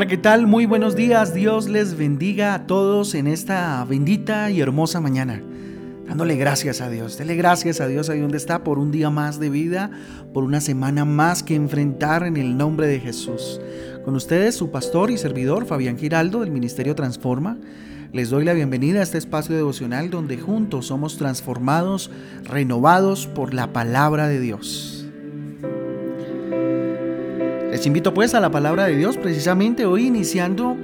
Hola, ¿qué tal? Muy buenos días. Dios les bendiga a todos en esta bendita y hermosa mañana. Dándole gracias a Dios. Dele gracias a Dios ahí donde está por un día más de vida, por una semana más que enfrentar en el nombre de Jesús. Con ustedes, su pastor y servidor, Fabián Giraldo, del Ministerio Transforma. Les doy la bienvenida a este espacio devocional donde juntos somos transformados, renovados por la palabra de Dios. Les invito pues a la palabra de Dios, precisamente hoy iniciando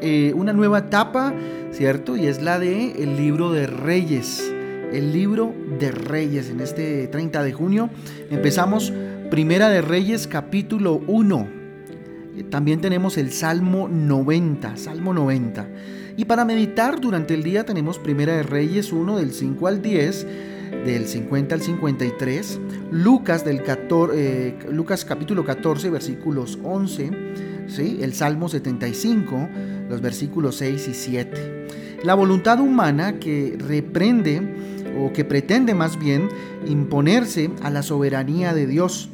eh, una nueva etapa, ¿cierto? Y es la de el libro de Reyes. El libro de Reyes. En este 30 de junio empezamos Primera de Reyes capítulo 1. Eh, también tenemos el Salmo 90, Salmo 90. Y para meditar durante el día tenemos Primera de Reyes 1 del 5 al 10 del 50 al 53, Lucas, del 14, eh, Lucas capítulo 14, versículos 11, ¿sí? el Salmo 75, los versículos 6 y 7. La voluntad humana que reprende o que pretende más bien imponerse a la soberanía de Dios.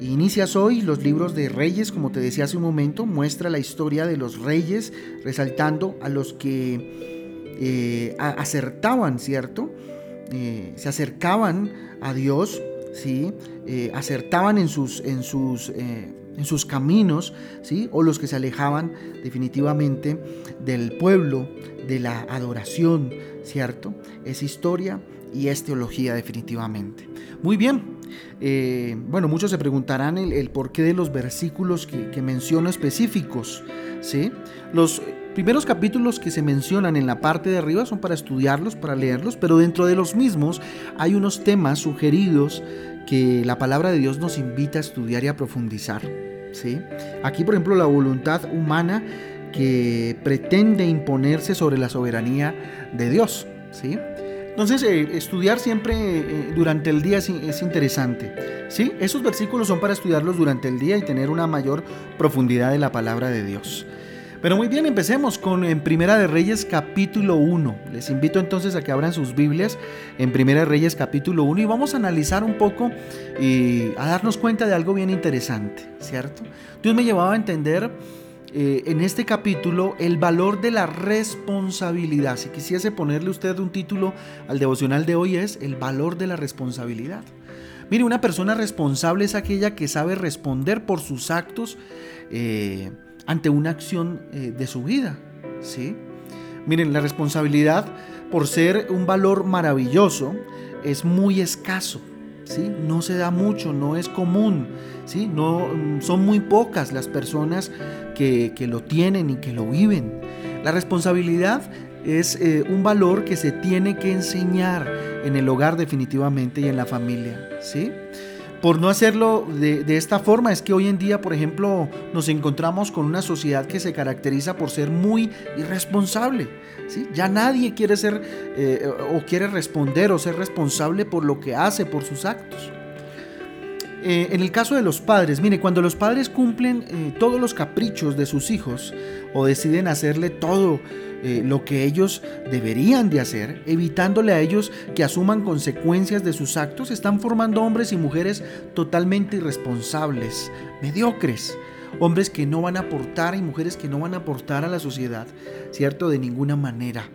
Inicias hoy los libros de reyes, como te decía hace un momento, muestra la historia de los reyes, resaltando a los que eh, acertaban, ¿cierto? Eh, se acercaban a Dios, ¿sí? Eh, acertaban en sus, en, sus, eh, en sus caminos, ¿sí? o los que se alejaban definitivamente del pueblo, de la adoración, ¿cierto? Es historia y es teología definitivamente. Muy bien, bueno, muchos se preguntarán el, porqué de los versículos que, que menciono específicos, ¿sí? Los primeros capítulos que se mencionan en la parte de arriba son para estudiarlos, para leerlos, pero dentro de los mismos hay unos temas sugeridos que la palabra de Dios nos invita a estudiar y a profundizar. ¿sí? Aquí, por ejemplo, la voluntad humana que pretende imponerse sobre la soberanía de Dios. ¿sí? Entonces, eh, estudiar siempre eh, durante el día es, es, interesante. ¿sí? Esos versículos son para estudiarlos durante el día y tener una mayor profundidad de la palabra de Dios. Pero muy bien, empecemos con en Primera de Reyes capítulo 1. Les invito entonces a que abran sus Biblias en Primera de Reyes capítulo 1 y vamos a analizar un poco y a darnos cuenta de algo bien interesante, ¿cierto? Dios me llevaba a entender eh, en este capítulo el valor de la responsabilidad. Si quisiese ponerle usted un título al devocional de hoy es el valor de la responsabilidad. Mire, una persona responsable es aquella que sabe responder por sus actos. Eh, ante una acción eh, de su vida. ¿sí? Miren, la responsabilidad, por ser un valor maravilloso, es muy escaso. ¿sí? No se da mucho, no es común. ¿sí? No, mm, son muy pocas las personas que, lo tienen y que lo viven. La responsabilidad es eh, un valor que se tiene que enseñar en el hogar definitivamente y en la familia. ¿sí? Por no hacerlo de, esta forma es que hoy en día, por ejemplo, nos encontramos con una sociedad que se caracteriza por ser muy irresponsable. Ya nadie quiere ser eh, o quiere responder o ser responsable por lo que hace, por sus actos. Eh, en el caso de los padres, mire, cuando los padres cumplen eh, todos los caprichos de sus hijos o deciden hacerle todo eh, lo que ellos deberían de hacer, evitándole a ellos que asuman consecuencias de sus actos, están formando hombres y mujeres totalmente irresponsables, mediocres, hombres que no van a aportar y mujeres que no van a aportar a la sociedad, ¿cierto? De ninguna manera.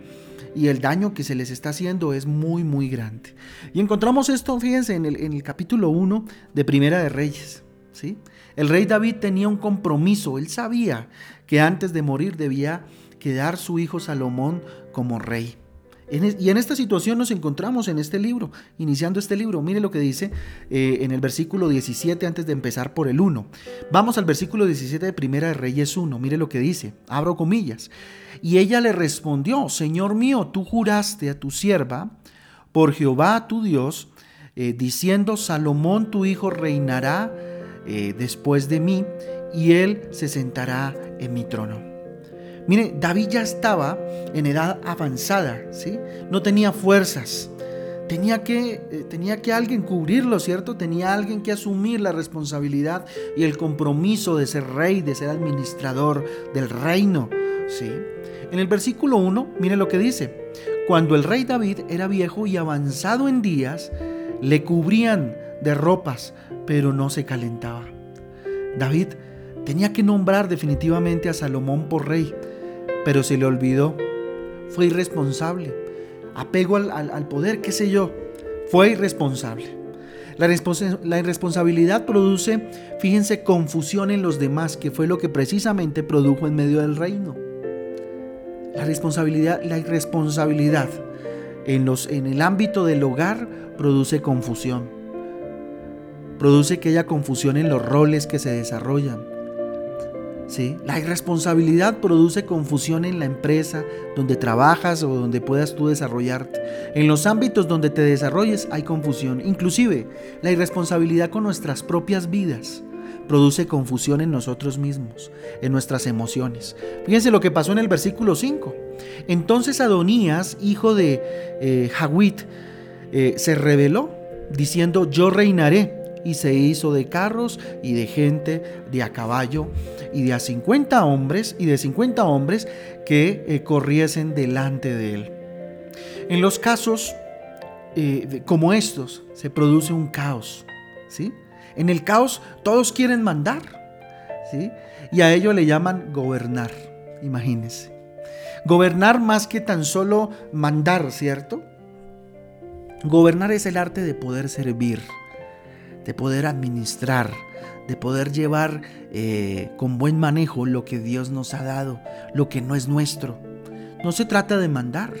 Y el daño que se les está haciendo es muy, muy grande. Y encontramos esto, fíjense, en el, capítulo 1 de Primera de Reyes. ¿sí? El rey David tenía un compromiso, él sabía que antes de morir debía quedar su hijo Salomón como rey. Y en esta situación nos encontramos en este libro, iniciando este libro. Mire lo que dice eh, en el versículo 17 antes de empezar por el 1. Vamos al versículo 17 de Primera de Reyes 1. Mire lo que dice, abro comillas. Y ella le respondió, Señor mío, tú juraste a tu sierva por Jehová tu Dios, eh, diciendo, Salomón tu hijo reinará eh, después de mí, y él se sentará en mi trono. Mire, David ya estaba en edad avanzada, ¿sí? No tenía fuerzas. Tenía que, eh, tenía que alguien cubrirlo, ¿cierto? Tenía alguien que asumir la responsabilidad y el compromiso de ser rey, de ser administrador del reino, ¿sí? En el versículo 1, mire lo que dice. Cuando el rey David era viejo y avanzado en días, le cubrían de ropas, pero no se calentaba. David Tenía que nombrar definitivamente a Salomón por rey, pero se le olvidó. Fue irresponsable. Apego al, poder, qué sé yo. Fue irresponsable. La, la, irresponsabilidad produce, fíjense, confusión en los demás, que fue lo que precisamente produjo en medio del reino. La responsabilidad, la irresponsabilidad en, los, en el ámbito del hogar produce confusión. Produce que haya confusión en los roles que se desarrollan. La irresponsabilidad produce confusión en la empresa donde trabajas o donde puedas tú desarrollarte. En los ámbitos donde te desarrolles hay confusión. Inclusive la irresponsabilidad con nuestras propias vidas produce confusión en nosotros mismos, en nuestras emociones. Fíjense lo que pasó en el versículo 5. Entonces Adonías, hijo de eh, eh, se rebeló, diciendo, yo reinaré. Y se hizo de carros y de gente, de a caballo, y de a 50 hombres, y de 50 hombres que eh, corriesen delante de él. En los casos eh, como estos, se produce un caos, ¿sí? En el caos todos quieren mandar, ¿sí? Y a ello le llaman gobernar, imagínense. Gobernar más que tan solo mandar, ¿cierto? Gobernar es el arte de poder servir, de poder administrar, de poder llevar eh, con buen manejo lo que Dios nos ha dado, lo que no es nuestro. No se trata de mandar.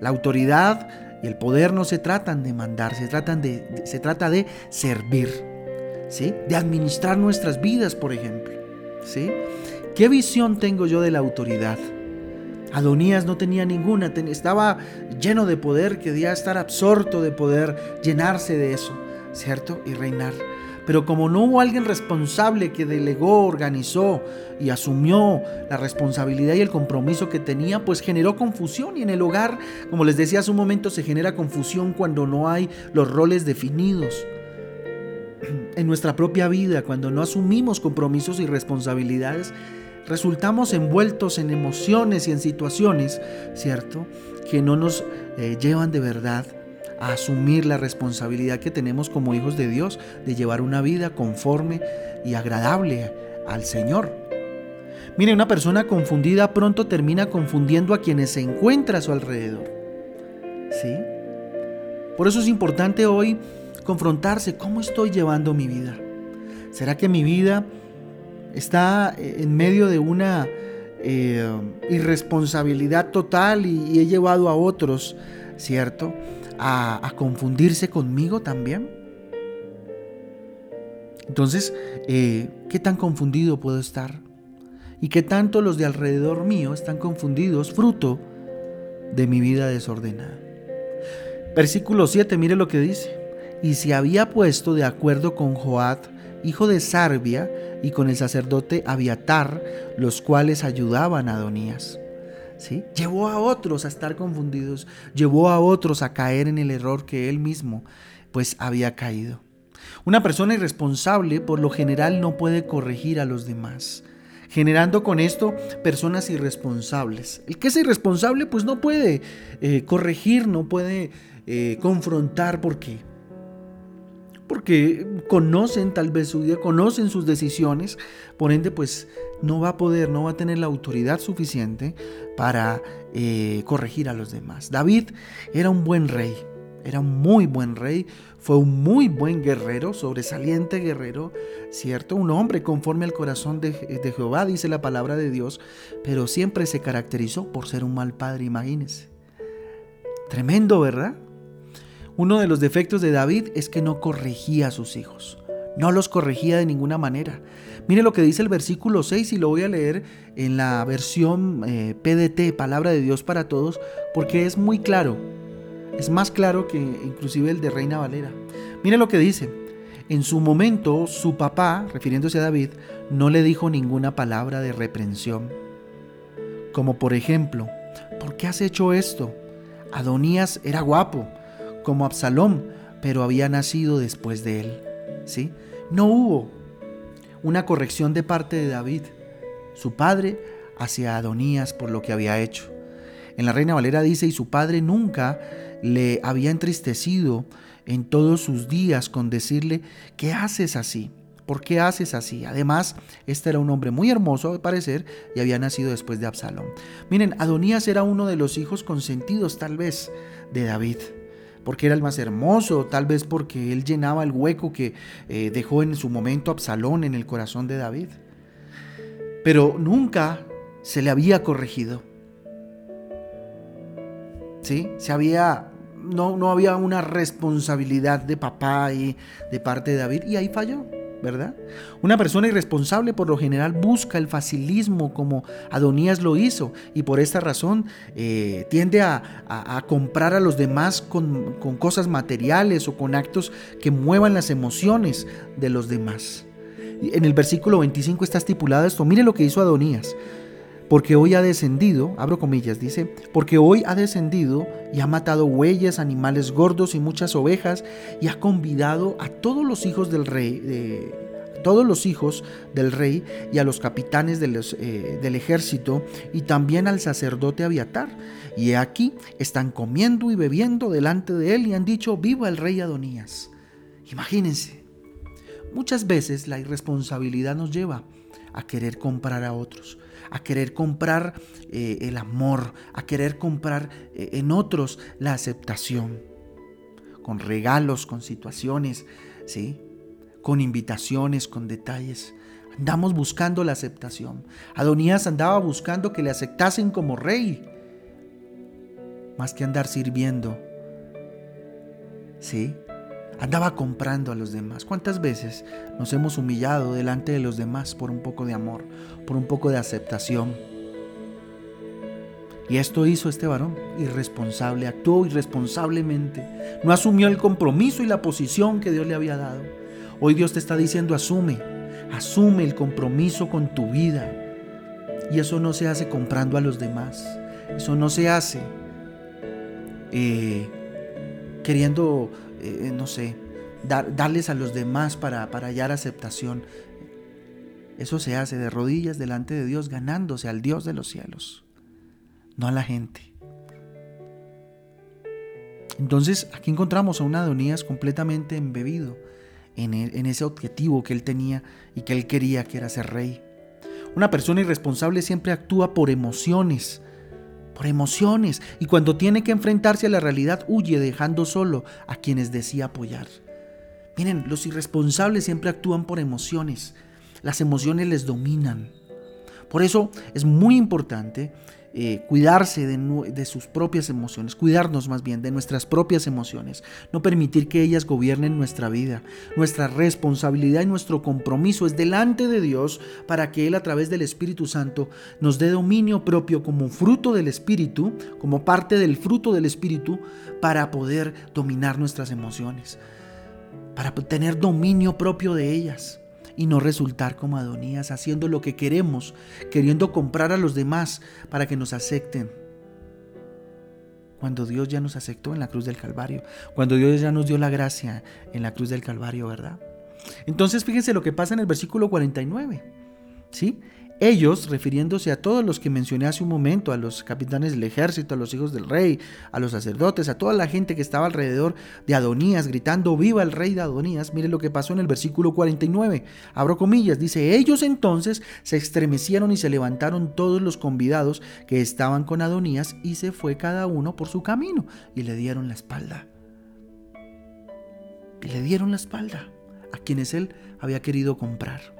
La autoridad y el poder no se tratan de mandar, se, tratan de, se trata de servir. De administrar nuestras vidas, por ejemplo, ¿sí? ¿Qué visión tengo yo de la autoridad? Adonías no tenía ninguna, estaba lleno de poder, quería estar absorto de poder, llenarse de eso, ¿cierto? Y reinar. Pero como no hubo alguien responsable que delegó, organizó y asumió la responsabilidad y el compromiso que tenía, pues generó confusión. Y en el hogar, como les decía hace un momento, se genera confusión cuando no hay los roles definidos en nuestra propia vida, cuando no asumimos compromisos y responsabilidades, resultamos envueltos en emociones y en situaciones, ¿cierto? Que no nos eh, llevan de verdad a asumir la responsabilidad que tenemos como hijos de Dios de llevar una vida conforme y agradable al Señor. Mire, una persona confundida pronto termina confundiendo a quienes se encuentra a su alrededor. ¿Sí? Por eso es importante hoy confrontarse, ¿cómo estoy llevando mi vida? ¿Será que mi vida está en medio de una eh, irresponsabilidad total y, he llevado a otros, ¿cierto? A, confundirse conmigo también. Entonces, eh, ¿qué tan confundido puedo estar? ¿Y qué tanto los de alrededor mío están confundidos fruto de mi vida desordenada? Versículo 7, mire lo que dice y se había puesto de acuerdo con Joad, hijo de Sarbia, y con el sacerdote Abiatar, los cuales ayudaban a Adonías. Llevó a otros a estar confundidos, llevó a otros a caer en el error que él mismo pues había caído. Una persona irresponsable por lo general no puede corregir a los demás, generando con esto personas irresponsables. El que es irresponsable pues no puede eh, corregir, no puede eh, confrontar porque porque conocen tal vez su vida, conocen sus decisiones, por ende pues no va a poder, no va a tener la autoridad suficiente para eh, corregir a los demás. David era un buen rey, era un muy buen rey, fue un muy buen guerrero, sobresaliente guerrero, ¿cierto? Un hombre conforme al corazón de, de Jehová, dice la palabra de Dios, pero siempre se caracterizó por ser un mal padre, imagínense. Tremendo, ¿verdad? Uno de los defectos de David es que no corregía a sus hijos. No los corregía de ninguna manera. Mire lo que dice el versículo 6 y lo voy a leer en la versión eh, PDT, Palabra de Dios para Todos, porque es muy claro. Es más claro que inclusive el de Reina Valera. Mire lo que dice. En su momento, su papá, refiriéndose a David, no le dijo ninguna palabra de reprensión. Como por ejemplo, ¿por qué has hecho esto? Adonías era guapo como Absalón, pero había nacido después de él. ¿sí? No hubo una corrección de parte de David, su padre, hacia Adonías por lo que había hecho. En la Reina Valera dice, y su padre nunca le había entristecido en todos sus días con decirle, ¿qué haces así? ¿Por qué haces así? Además, este era un hombre muy hermoso, al parecer, y había nacido después de Absalón. Miren, Adonías era uno de los hijos consentidos, tal vez, de David porque era el más hermoso, tal vez porque él llenaba el hueco que eh, dejó en su momento Absalón en el corazón de David. Pero nunca se le había corregido. ¿Sí? Se había no, no había una responsabilidad de papá y de parte de David y ahí falló. ¿Verdad? Una persona irresponsable por lo general busca el facilismo como Adonías lo hizo y por esta razón eh, tiende a, comprar a los demás con, con cosas materiales o con actos que muevan las emociones de los demás. En el versículo 25 está estipulado esto. Mire lo que hizo Adonías porque hoy ha descendido, abro comillas, dice, porque hoy ha descendido y ha matado bueyes, animales gordos y muchas ovejas, y ha convidado a todos los hijos del rey, todos los hijos del rey y a los capitanes eh, del ejército, y también al sacerdote Abiatar. Y aquí están comiendo y bebiendo delante de él y han dicho, viva el rey Adonías. Imagínense, muchas veces la irresponsabilidad nos lleva a querer comprar a otros a querer comprar eh, el amor, a querer comprar eh, en otros la aceptación, con regalos, con situaciones, ¿sí? con invitaciones, con detalles. Andamos buscando la aceptación. Adonías andaba buscando que le aceptasen como rey, más que andar sirviendo. ¿Sí? Andaba comprando a los demás. ¿Cuántas veces nos hemos humillado delante de los demás por un poco de amor, por un poco de aceptación? Y esto hizo este varón, irresponsable, actuó irresponsablemente, no asumió el compromiso y la posición que Dios le había dado. Hoy Dios te está diciendo, asume, asume el compromiso con tu vida. Y eso no se hace comprando a los demás, eso no se hace eh, queriendo eh, no sé, darles a los demás para, para hallar aceptación. Eso se hace de rodillas delante de Dios, ganándose al Dios de los cielos, no a la gente. Entonces aquí encontramos a un Adonías completamente embebido en, e, en, ese objetivo que él tenía y que él quería, que era ser rey. Una persona irresponsable siempre actúa por emociones, por emociones, y cuando tiene que enfrentarse a la realidad huye dejando solo a quienes decía apoyar. Miren, los irresponsables siempre actúan por emociones, las emociones les dominan. Por eso es muy importante eh, cuidarse de, sus propias emociones, cuidarnos más bien de nuestras propias emociones, no permitir que ellas gobiernen nuestra vida. Nuestra responsabilidad y nuestro compromiso es delante de Dios para que Él a través del Espíritu Santo nos dé dominio propio como fruto del Espíritu, como parte del fruto del Espíritu, para poder dominar nuestras emociones, para tener dominio propio de ellas y no resultar como Adonías, haciendo lo que queremos, queriendo comprar a los demás para que nos acepten. Cuando Dios ya nos aceptó en la cruz del Calvario, cuando Dios ya nos dio la gracia en la cruz del Calvario, ¿verdad? Entonces fíjense lo que pasa en el versículo 49. ¿Sí? Ellos, refiriéndose a todos los que mencioné hace un momento, a los capitanes del ejército, a los hijos del rey, a los sacerdotes, a toda la gente que estaba alrededor de Adonías, gritando, viva el rey de Adonías, mire lo que pasó en el versículo 49, abro comillas, dice, ellos entonces se estremecieron y se levantaron todos los convidados que estaban con Adonías y se fue cada uno por su camino y le dieron la espalda. Y le dieron la espalda a quienes él había querido comprar.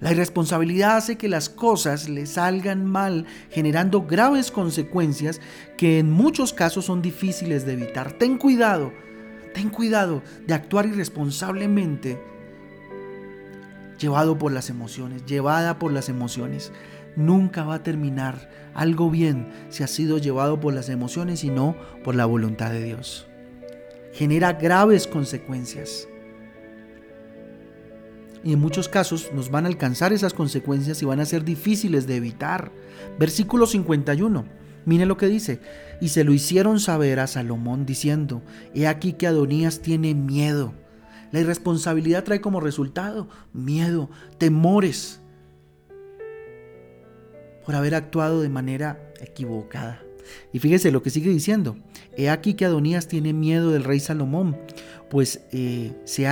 La irresponsabilidad hace que las cosas le salgan mal, generando graves consecuencias que en muchos casos son difíciles de evitar. Ten cuidado, ten cuidado de actuar irresponsablemente llevado por las emociones, llevada por las emociones. Nunca va a terminar algo bien si ha sido llevado por las emociones y no por la voluntad de Dios. Genera graves consecuencias. Y en muchos casos nos van a alcanzar esas consecuencias y van a ser difíciles de evitar. Versículo 51. Mire lo que dice. Y se lo hicieron saber a Salomón diciendo, he aquí que Adonías tiene miedo. La irresponsabilidad trae como resultado miedo, temores por haber actuado de manera equivocada. Y fíjese lo que sigue diciendo. He aquí que Adonías tiene miedo del rey Salomón, pues eh, se,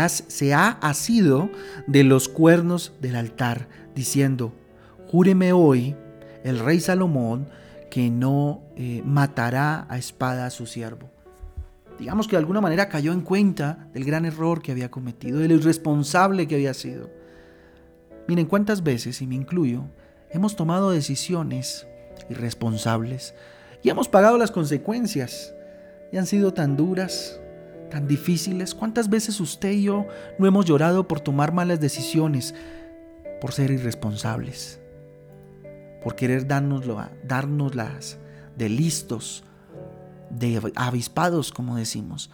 ha asido de los cuernos del altar, diciendo, júreme hoy el rey Salomón que no eh, matará a espada a su siervo. Digamos que de alguna manera cayó en cuenta del gran error que había cometido, del irresponsable que había sido. Miren cuántas veces, y me incluyo, hemos tomado decisiones irresponsables y hemos pagado las consecuencias. Y han sido tan duras, tan difíciles. ¿Cuántas veces usted y yo no hemos llorado por tomar malas decisiones, por ser irresponsables, por querer dárnoslo, dárnoslas de listos, de avispados, como decimos?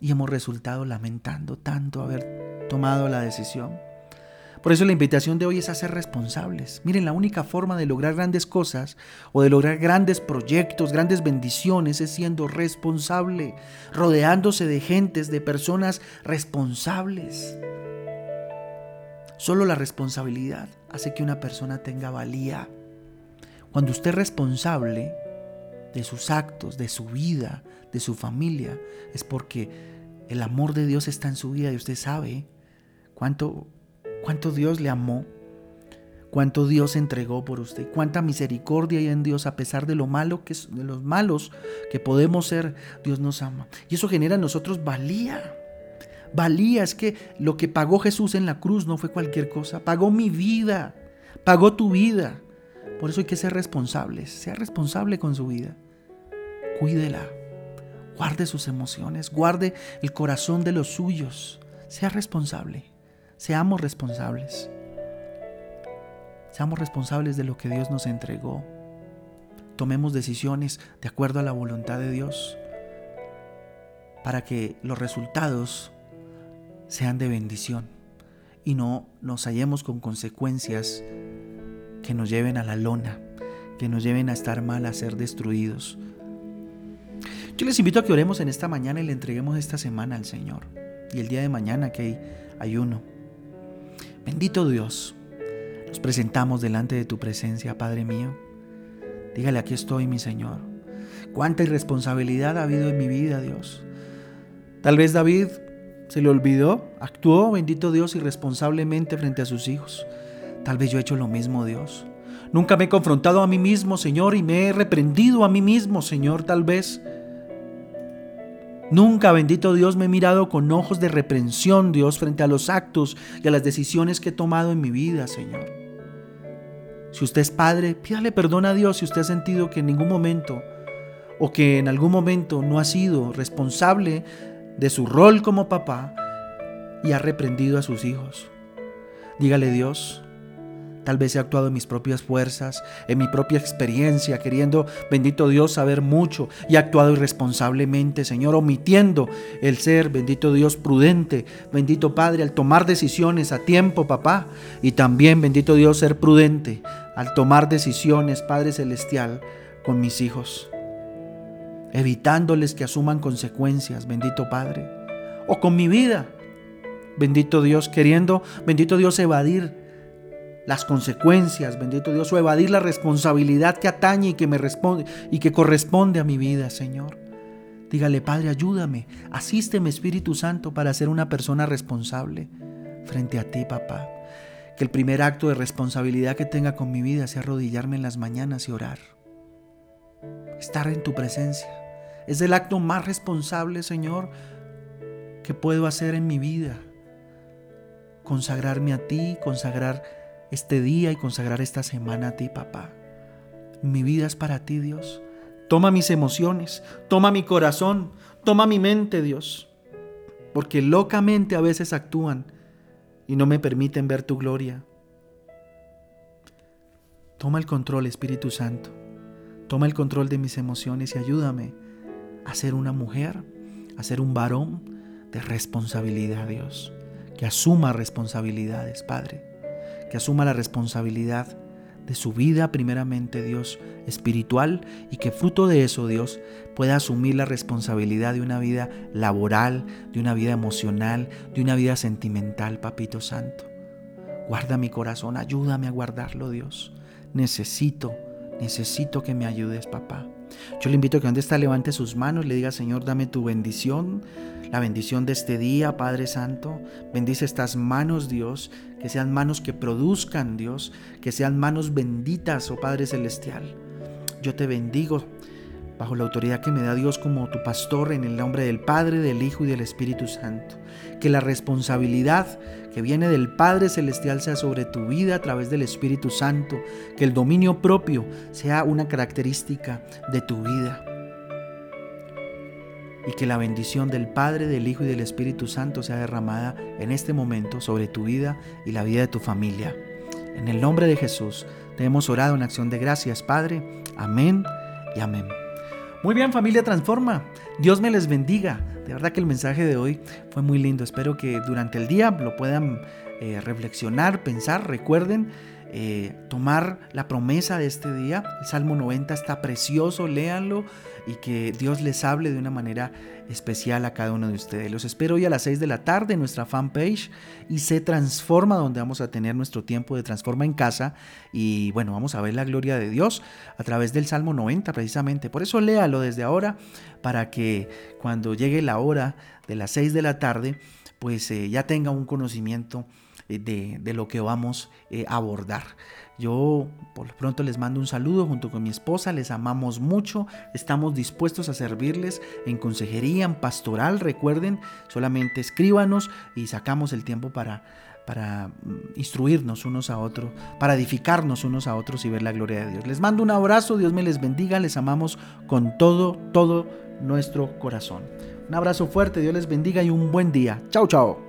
Y hemos resultado lamentando tanto haber tomado la decisión. Por eso la invitación de hoy es a ser responsables. Miren, la única forma de lograr grandes cosas o de lograr grandes proyectos, grandes bendiciones, es siendo responsable, rodeándose de gentes, de personas responsables. Solo la responsabilidad hace que una persona tenga valía. Cuando usted es responsable de sus actos, de su vida, de su familia, es porque el amor de Dios está en su vida y usted sabe cuánto cuánto Dios le amó, cuánto Dios entregó por usted, cuánta misericordia hay en Dios a pesar de lo malo que de los malos que podemos ser, Dios nos ama. Y eso genera en nosotros valía. Valía es que lo que pagó Jesús en la cruz no fue cualquier cosa, pagó mi vida, pagó tu vida. Por eso hay que ser responsables, sea responsable con su vida. Cuídela, guarde sus emociones, guarde el corazón de los suyos, sea responsable. Seamos responsables. Seamos responsables de lo que Dios nos entregó. Tomemos decisiones de acuerdo a la voluntad de Dios para que los resultados sean de bendición y no nos hallemos con consecuencias que nos lleven a la lona, que nos lleven a estar mal, a ser destruidos. Yo les invito a que oremos en esta mañana y le entreguemos esta semana al Señor. Y el día de mañana que hay ayuno. Bendito Dios, nos presentamos delante de tu presencia, Padre mío. Dígale, aquí estoy, mi Señor. Cuánta irresponsabilidad ha habido en mi vida, Dios. Tal vez David se le olvidó, actuó, bendito Dios, irresponsablemente frente a sus hijos. Tal vez yo he hecho lo mismo, Dios. Nunca me he confrontado a mí mismo, Señor, y me he reprendido a mí mismo, Señor, tal vez. Nunca, bendito Dios, me he mirado con ojos de reprensión, Dios, frente a los actos y a las decisiones que he tomado en mi vida, Señor. Si usted es padre, pídale perdón a Dios si usted ha sentido que en ningún momento o que en algún momento no ha sido responsable de su rol como papá y ha reprendido a sus hijos. Dígale Dios, Tal vez he actuado en mis propias fuerzas, en mi propia experiencia, queriendo, bendito Dios, saber mucho y he actuado irresponsablemente, Señor, omitiendo el ser, bendito Dios, prudente, bendito Padre, al tomar decisiones a tiempo, papá, y también, bendito Dios, ser prudente al tomar decisiones, Padre Celestial, con mis hijos, evitándoles que asuman consecuencias, bendito Padre, o con mi vida, bendito Dios, queriendo, bendito Dios, evadir las consecuencias, bendito Dios, o evadir la responsabilidad que atañe y que me responde y que corresponde a mi vida, Señor. Dígale, Padre, ayúdame, asísteme, Espíritu Santo, para ser una persona responsable frente a ti, papá. Que el primer acto de responsabilidad que tenga con mi vida sea arrodillarme en las mañanas y orar. Estar en tu presencia. Es el acto más responsable, Señor, que puedo hacer en mi vida. Consagrarme a ti, consagrar este día y consagrar esta semana a ti, papá. Mi vida es para ti, Dios. Toma mis emociones, toma mi corazón, toma mi mente, Dios. Porque locamente a veces actúan y no me permiten ver tu gloria. Toma el control, Espíritu Santo. Toma el control de mis emociones y ayúdame a ser una mujer, a ser un varón de responsabilidad, Dios. Que asuma responsabilidades, Padre que asuma la responsabilidad de su vida, primeramente Dios, espiritual, y que fruto de eso Dios pueda asumir la responsabilidad de una vida laboral, de una vida emocional, de una vida sentimental, Papito Santo. Guarda mi corazón, ayúdame a guardarlo, Dios. Necesito, necesito que me ayudes, papá. Yo le invito a que donde está levante sus manos, le diga, Señor, dame tu bendición, la bendición de este día, Padre Santo. Bendice estas manos, Dios, que sean manos que produzcan, Dios, que sean manos benditas, oh Padre Celestial. Yo te bendigo bajo la autoridad que me da Dios como tu pastor en el nombre del Padre, del Hijo y del Espíritu Santo. Que la responsabilidad que viene del Padre Celestial sea sobre tu vida a través del Espíritu Santo. Que el dominio propio sea una característica de tu vida. Y que la bendición del Padre, del Hijo y del Espíritu Santo sea derramada en este momento sobre tu vida y la vida de tu familia. En el nombre de Jesús te hemos orado en acción de gracias, Padre. Amén y amén. Muy bien familia Transforma, Dios me les bendiga. De verdad que el mensaje de hoy fue muy lindo. Espero que durante el día lo puedan eh, reflexionar, pensar. Recuerden eh, tomar la promesa de este día. El Salmo 90 está precioso, léanlo y que Dios les hable de una manera especial a cada uno de ustedes. Los espero hoy a las 6 de la tarde en nuestra fanpage y se transforma donde vamos a tener nuestro tiempo de transforma en casa y bueno, vamos a ver la gloria de Dios a través del Salmo 90 precisamente. Por eso léalo desde ahora para que cuando llegue la hora de las 6 de la tarde pues eh, ya tenga un conocimiento eh, de, lo que vamos eh, a abordar. Yo por lo pronto les mando un saludo junto con mi esposa, les amamos mucho, estamos dispuestos a servirles en consejería, en pastoral, recuerden, solamente escríbanos y sacamos el tiempo para, para mm, instruirnos unos a otros, para edificarnos unos a otros y ver la gloria de Dios. Les mando un abrazo, Dios me les bendiga, les amamos con todo, todo nuestro corazón. Un abrazo fuerte, Dios les bendiga y un buen día. Chao, chao.